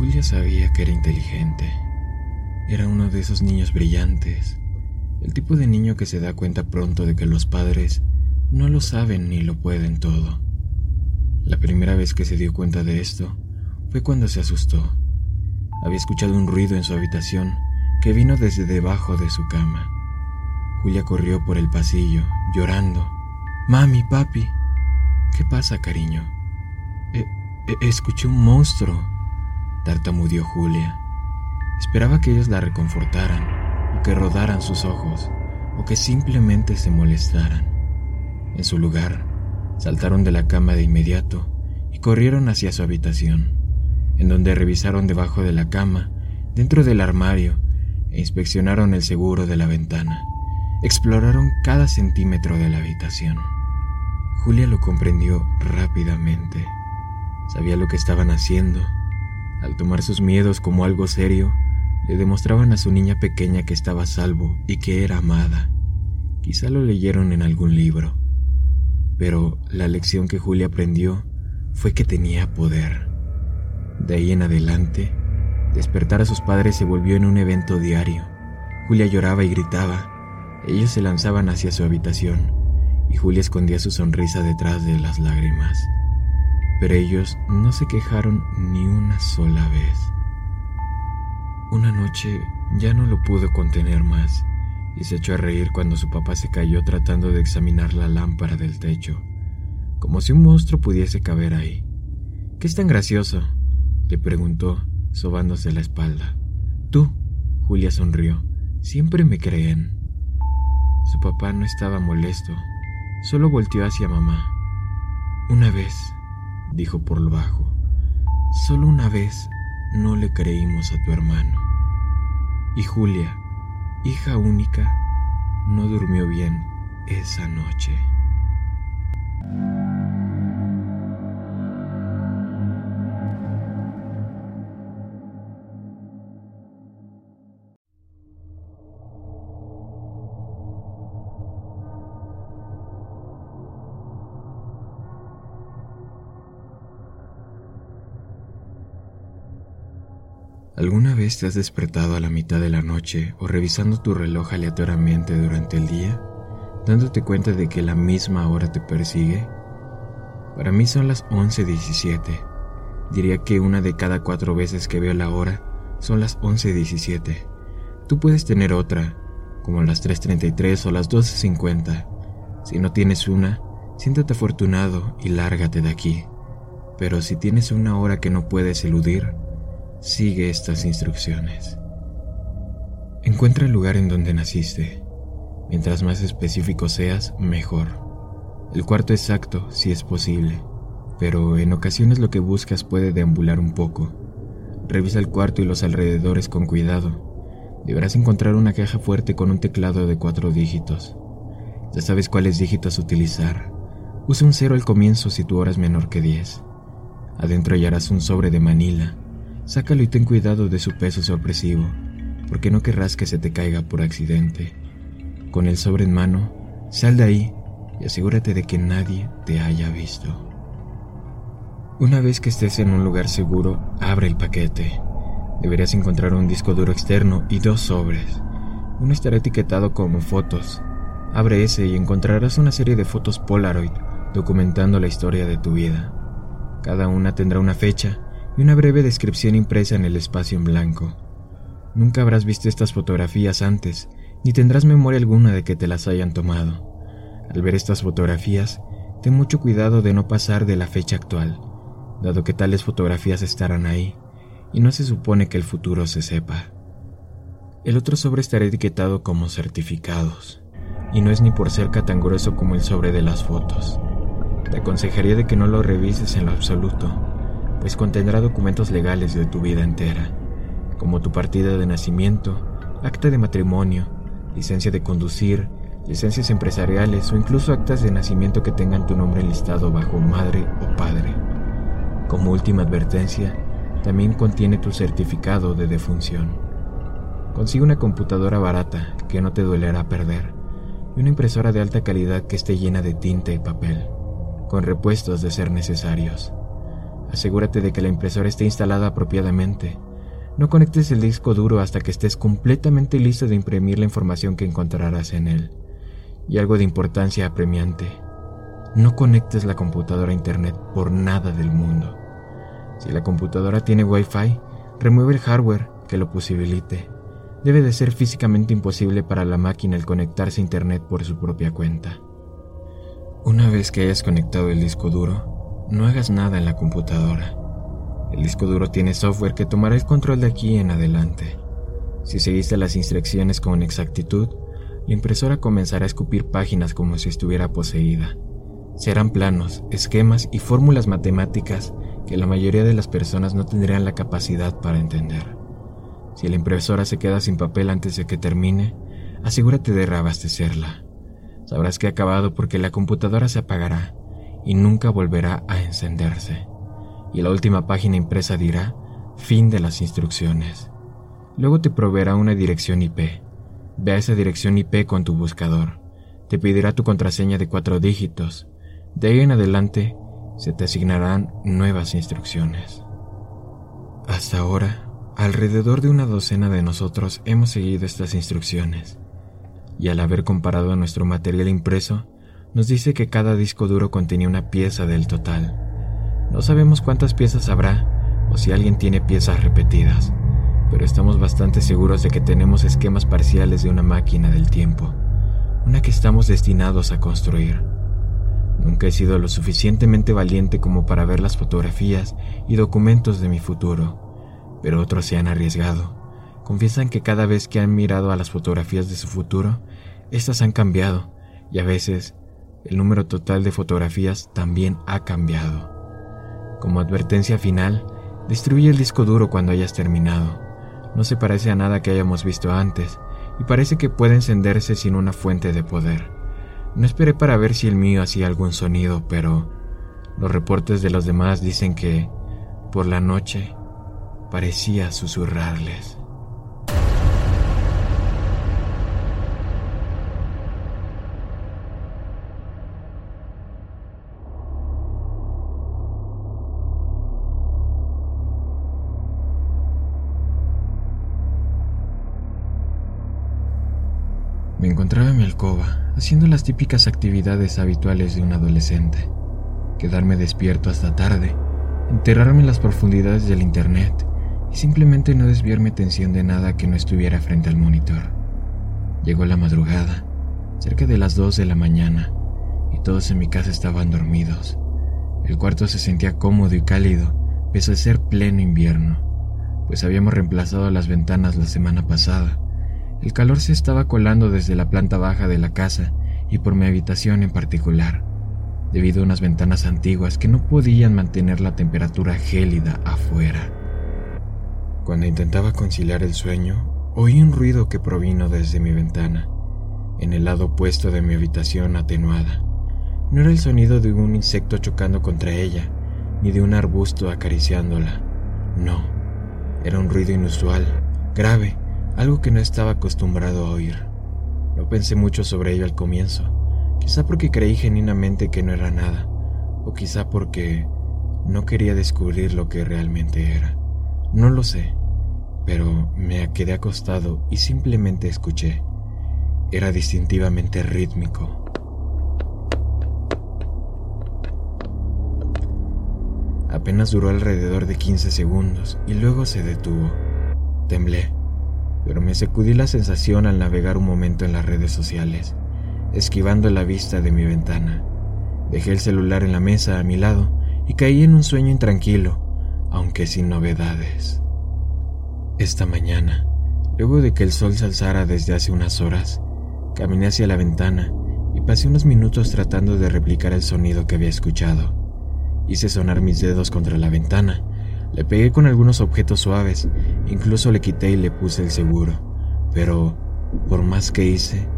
Julia sabía que era inteligente. Era uno de esos niños brillantes, el tipo de niño que se da cuenta pronto de que los padres no lo saben ni lo pueden todo. La primera vez que se dio cuenta de esto fue cuando se asustó. Había escuchado un ruido en su habitación que vino desde debajo de su cama. Julia corrió por el pasillo, llorando. Mami, papi. ¿Qué pasa, cariño? Eh, eh, escuché un monstruo tartamudeó Julia. Esperaba que ellos la reconfortaran, o que rodaran sus ojos, o que simplemente se molestaran. En su lugar, saltaron de la cama de inmediato y corrieron hacia su habitación, en donde revisaron debajo de la cama, dentro del armario, e inspeccionaron el seguro de la ventana. Exploraron cada centímetro de la habitación. Julia lo comprendió rápidamente. Sabía lo que estaban haciendo al tomar sus miedos como algo serio, le demostraban a su niña pequeña que estaba salvo y que era amada. Quizá lo leyeron en algún libro, pero la lección que Julia aprendió fue que tenía poder. De ahí en adelante, despertar a sus padres se volvió en un evento diario. Julia lloraba y gritaba. Ellos se lanzaban hacia su habitación y Julia escondía su sonrisa detrás de las lágrimas pero ellos no se quejaron ni una sola vez. Una noche ya no lo pudo contener más y se echó a reír cuando su papá se cayó tratando de examinar la lámpara del techo, como si un monstruo pudiese caber ahí. ¿Qué es tan gracioso? le preguntó, sobándose la espalda. Tú, Julia sonrió, siempre me creen. Su papá no estaba molesto, solo volteó hacia mamá. Una vez, dijo por lo bajo. Solo una vez no le creímos a tu hermano. Y Julia, hija única, no durmió bien esa noche. ¿Alguna vez te has despertado a la mitad de la noche o revisando tu reloj aleatoriamente durante el día, dándote cuenta de que la misma hora te persigue? Para mí son las 11.17. Diría que una de cada cuatro veces que veo la hora son las 11.17. Tú puedes tener otra, como las 3.33 o las 12.50. Si no tienes una, siéntate afortunado y lárgate de aquí. Pero si tienes una hora que no puedes eludir, Sigue estas instrucciones. Encuentra el lugar en donde naciste. Mientras más específico seas, mejor. El cuarto exacto, si es posible, pero en ocasiones lo que buscas puede deambular un poco. Revisa el cuarto y los alrededores con cuidado. Deberás encontrar una caja fuerte con un teclado de cuatro dígitos. Ya sabes cuáles dígitos utilizar. Usa un cero al comienzo si tu hora es menor que 10. Adentro hallarás un sobre de Manila Sácalo y ten cuidado de su peso sorpresivo, porque no querrás que se te caiga por accidente. Con el sobre en mano, sal de ahí y asegúrate de que nadie te haya visto. Una vez que estés en un lugar seguro, abre el paquete. Deberías encontrar un disco duro externo y dos sobres. Uno estará etiquetado como fotos. Abre ese y encontrarás una serie de fotos Polaroid documentando la historia de tu vida. Cada una tendrá una fecha y una breve descripción impresa en el espacio en blanco. Nunca habrás visto estas fotografías antes, ni tendrás memoria alguna de que te las hayan tomado. Al ver estas fotografías, ten mucho cuidado de no pasar de la fecha actual, dado que tales fotografías estarán ahí, y no se supone que el futuro se sepa. El otro sobre estará etiquetado como certificados, y no es ni por cerca tan grueso como el sobre de las fotos. Te aconsejaría de que no lo revises en lo absoluto, pues contendrá documentos legales de tu vida entera, como tu partida de nacimiento, acta de matrimonio, licencia de conducir, licencias empresariales o incluso actas de nacimiento que tengan tu nombre listado bajo madre o padre. Como última advertencia, también contiene tu certificado de defunción. Consigue una computadora barata que no te dolerá perder y una impresora de alta calidad que esté llena de tinta y papel con repuestos de ser necesarios. Asegúrate de que la impresora esté instalada apropiadamente. No conectes el disco duro hasta que estés completamente listo de imprimir la información que encontrarás en él. Y algo de importancia apremiante. No conectes la computadora a Internet por nada del mundo. Si la computadora tiene Wi-Fi, remueve el hardware que lo posibilite. Debe de ser físicamente imposible para la máquina el conectarse a Internet por su propia cuenta. Una vez que hayas conectado el disco duro, no hagas nada en la computadora. El disco duro tiene software que tomará el control de aquí en adelante. Si seguiste las instrucciones con exactitud, la impresora comenzará a escupir páginas como si estuviera poseída. Serán planos, esquemas y fórmulas matemáticas que la mayoría de las personas no tendrían la capacidad para entender. Si la impresora se queda sin papel antes de que termine, asegúrate de reabastecerla. Sabrás que ha acabado porque la computadora se apagará y nunca volverá a encenderse. Y la última página impresa dirá fin de las instrucciones. Luego te proveerá una dirección IP. Ve a esa dirección IP con tu buscador. Te pedirá tu contraseña de cuatro dígitos. De ahí en adelante se te asignarán nuevas instrucciones. Hasta ahora, alrededor de una docena de nosotros hemos seguido estas instrucciones y al haber comparado nuestro material impreso, nos dice que cada disco duro contenía una pieza del total. No sabemos cuántas piezas habrá o si alguien tiene piezas repetidas, pero estamos bastante seguros de que tenemos esquemas parciales de una máquina del tiempo, una que estamos destinados a construir. Nunca he sido lo suficientemente valiente como para ver las fotografías y documentos de mi futuro, pero otros se han arriesgado. Confiesan que cada vez que han mirado a las fotografías de su futuro, estas han cambiado y a veces el número total de fotografías también ha cambiado. Como advertencia final, destruye el disco duro cuando hayas terminado. No se parece a nada que hayamos visto antes y parece que puede encenderse sin una fuente de poder. No esperé para ver si el mío hacía algún sonido, pero los reportes de los demás dicen que, por la noche, parecía susurrarles. Encontraba en mi alcoba, haciendo las típicas actividades habituales de un adolescente. Quedarme despierto hasta tarde, enterrarme en las profundidades del Internet y simplemente no desviarme atención de nada que no estuviera frente al monitor. Llegó la madrugada, cerca de las 2 de la mañana, y todos en mi casa estaban dormidos. El cuarto se sentía cómodo y cálido, pese a ser pleno invierno, pues habíamos reemplazado las ventanas la semana pasada el calor se estaba colando desde la planta baja de la casa y por mi habitación en particular, debido a unas ventanas antiguas que no podían mantener la temperatura gélida afuera. Cuando intentaba conciliar el sueño, oí un ruido que provino desde mi ventana, en el lado opuesto de mi habitación atenuada. No era el sonido de un insecto chocando contra ella, ni de un arbusto acariciándola. No, era un ruido inusual, grave, algo que no estaba acostumbrado a oír. No pensé mucho sobre ello al comienzo, quizá porque creí genuinamente que no era nada, o quizá porque no quería descubrir lo que realmente era. No lo sé, pero me quedé acostado y simplemente escuché. Era distintivamente rítmico. Apenas duró alrededor de 15 segundos y luego se detuvo. Temblé, pero me sacudí la sensación al navegar un momento en las redes sociales, esquivando la vista de mi ventana. Dejé el celular en la mesa a mi lado y caí en un sueño intranquilo, aunque sin novedades. Esta mañana, luego de que el sol se alzara desde hace unas horas, caminé hacia la ventana y pasé unos minutos tratando de replicar el sonido que había escuchado. Hice sonar mis dedos contra la ventana, le pegué con algunos objetos suaves, incluso le quité y le puse el seguro, pero, por más que hice,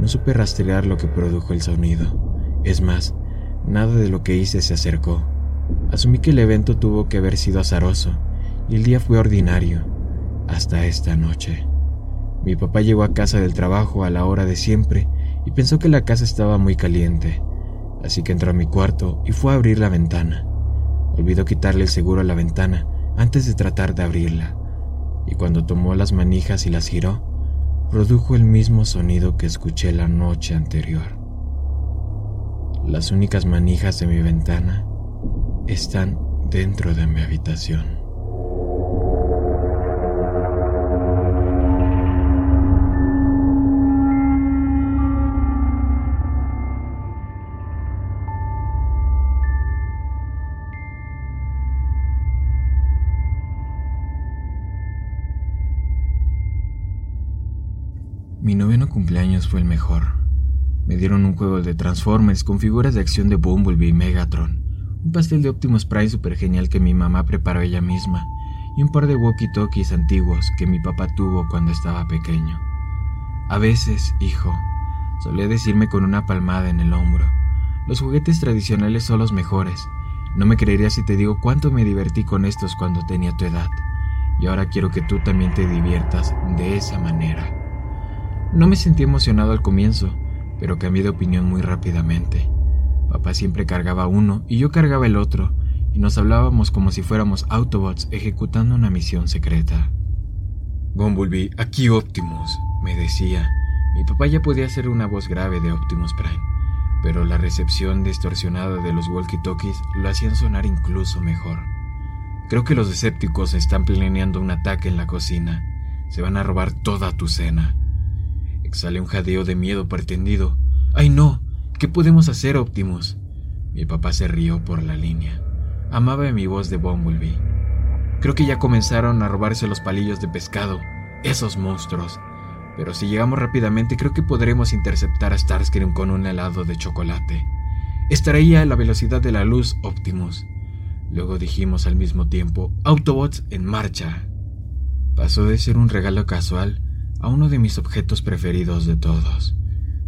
no supe rastrear lo que produjo el sonido. Es más, Nada de lo que hice se acercó. Asumí que el evento tuvo que haber sido azaroso y el día fue ordinario, hasta esta noche. Mi papá llegó a casa del trabajo a la hora de siempre y pensó que la casa estaba muy caliente, así que entró a mi cuarto y fue a abrir la ventana. Olvidó quitarle el seguro a la ventana antes de tratar de abrirla, y cuando tomó las manijas y las giró, produjo el mismo sonido que escuché la noche anterior. Las únicas manijas de mi ventana están dentro de mi habitación. Mi noveno cumpleaños fue el mejor. Me dieron un juego de Transformers con figuras de acción de Bumblebee y Megatron, un pastel de Optimus Prime super genial que mi mamá preparó ella misma, y un par de walkie-talkies antiguos que mi papá tuvo cuando estaba pequeño. A veces, hijo, solía decirme con una palmada en el hombro, los juguetes tradicionales son los mejores. No me creerías si te digo cuánto me divertí con estos cuando tenía tu edad, y ahora quiero que tú también te diviertas de esa manera. No me sentí emocionado al comienzo, pero cambié de opinión muy rápidamente. Papá siempre cargaba uno y yo cargaba el otro, y nos hablábamos como si fuéramos Autobots ejecutando una misión secreta. Bumblebee, aquí Optimus, me decía. Mi papá ya podía hacer una voz grave de Optimus Prime, pero la recepción distorsionada de los walkie-talkies lo hacían sonar incluso mejor. Creo que los escépticos están planeando un ataque en la cocina. Se van a robar toda tu cena. Exhalé un jadeo de miedo pretendido. ¡Ay no! ¿Qué podemos hacer, Optimus? Mi papá se rió por la línea. Amaba mi voz de Bumblebee. Creo que ya comenzaron a robarse los palillos de pescado, esos monstruos. Pero si llegamos rápidamente, creo que podremos interceptar a Starscream con un helado de chocolate. Estaría a la velocidad de la luz, Optimus. Luego dijimos al mismo tiempo, Autobots en marcha. Pasó de ser un regalo casual a uno de mis objetos preferidos de todos.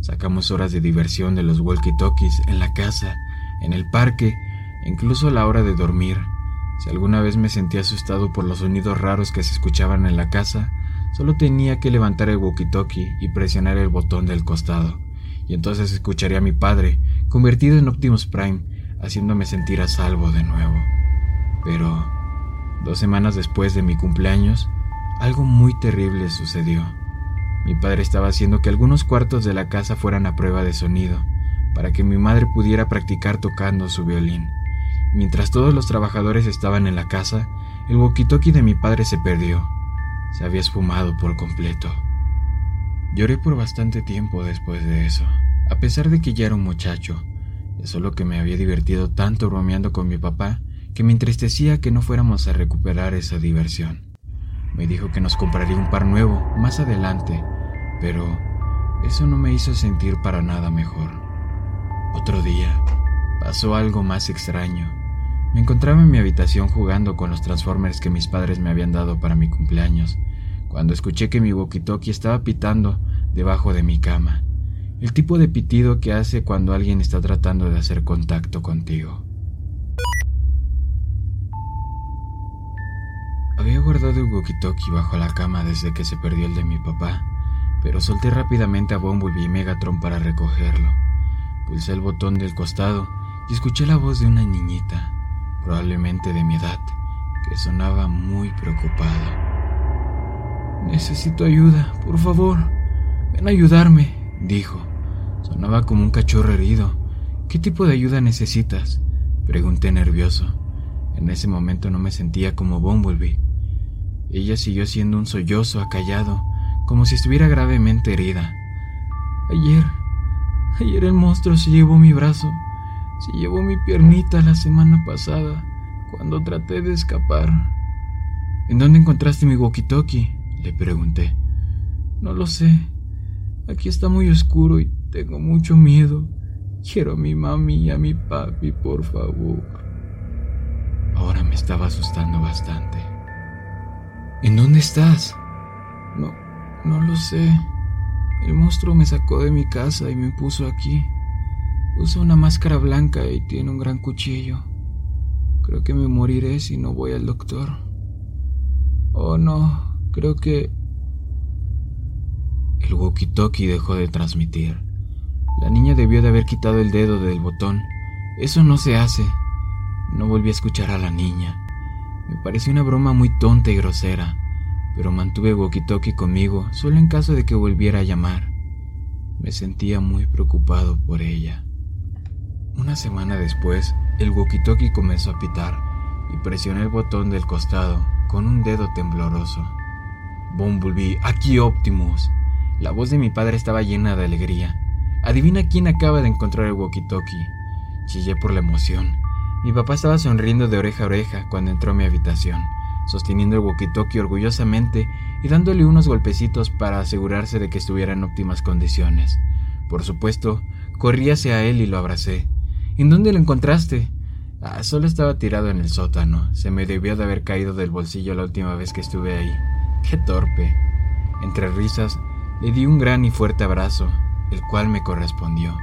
Sacamos horas de diversión de los walkie-talkies en la casa, en el parque, incluso a la hora de dormir. Si alguna vez me sentí asustado por los sonidos raros que se escuchaban en la casa, solo tenía que levantar el walkie-talkie y presionar el botón del costado, y entonces escucharía a mi padre, convertido en Optimus Prime, haciéndome sentir a salvo de nuevo. Pero, dos semanas después de mi cumpleaños, algo muy terrible sucedió. Mi padre estaba haciendo que algunos cuartos de la casa fueran a prueba de sonido, para que mi madre pudiera practicar tocando su violín. Mientras todos los trabajadores estaban en la casa, el walkie-talkie de mi padre se perdió. Se había esfumado por completo. Lloré por bastante tiempo después de eso, a pesar de que ya era un muchacho. Es solo que me había divertido tanto bromeando con mi papá que me entristecía que no fuéramos a recuperar esa diversión. Me dijo que nos compraría un par nuevo más adelante, pero eso no me hizo sentir para nada mejor. Otro día, pasó algo más extraño. Me encontraba en mi habitación jugando con los Transformers que mis padres me habían dado para mi cumpleaños, cuando escuché que mi walkie-talkie estaba pitando debajo de mi cama, el tipo de pitido que hace cuando alguien está tratando de hacer contacto contigo. Guardado el walkie-talkie bajo la cama desde que se perdió el de mi papá, pero solté rápidamente a Bumblebee y Megatron para recogerlo. Pulsé el botón del costado y escuché la voz de una niñita, probablemente de mi edad, que sonaba muy preocupada. Necesito ayuda, por favor. Ven a ayudarme, dijo. Sonaba como un cachorro herido. ¿Qué tipo de ayuda necesitas? Pregunté nervioso. En ese momento no me sentía como Bumblebee. Ella siguió siendo un sollozo acallado, como si estuviera gravemente herida. Ayer, ayer el monstruo se llevó mi brazo, se llevó mi piernita la semana pasada, cuando traté de escapar. ¿En dónde encontraste mi walkie-talkie? Le pregunté. No lo sé. Aquí está muy oscuro y tengo mucho miedo. Quiero a mi mami y a mi papi, por favor. Ahora me estaba asustando bastante. ¿En dónde estás? No, no lo sé. El monstruo me sacó de mi casa y me puso aquí. Usa una máscara blanca y tiene un gran cuchillo. Creo que me moriré si no voy al doctor. Oh no, creo que... El walkie-talkie dejó de transmitir. La niña debió de haber quitado el dedo del botón. Eso no se hace. No volví a escuchar a la niña. Me pareció una broma muy tonta y grosera, pero mantuve walkie-talkie conmigo solo en caso de que volviera a llamar. Me sentía muy preocupado por ella. Una semana después, el walkie-talkie comenzó a pitar y presioné el botón del costado con un dedo tembloroso. Bumblebee, aquí Optimus. La voz de mi padre estaba llena de alegría. Adivina quién acaba de encontrar el walkie-talkie. Chillé por la emoción. Mi papá estaba sonriendo de oreja a oreja cuando entró a mi habitación, sosteniendo el walkie-talkie orgullosamente y dándole unos golpecitos para asegurarse de que estuviera en óptimas condiciones. Por supuesto, corrí hacia él y lo abracé. ¿En dónde lo encontraste? Ah, solo estaba tirado en el sótano. Se me debió de haber caído del bolsillo la última vez que estuve ahí. Qué torpe. Entre risas, le di un gran y fuerte abrazo el cual me correspondió.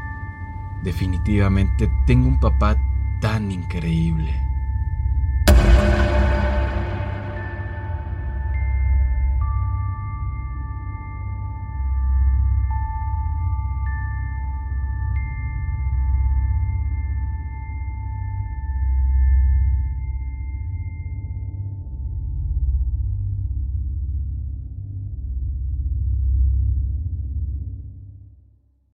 Definitivamente tengo un papá tan increíble.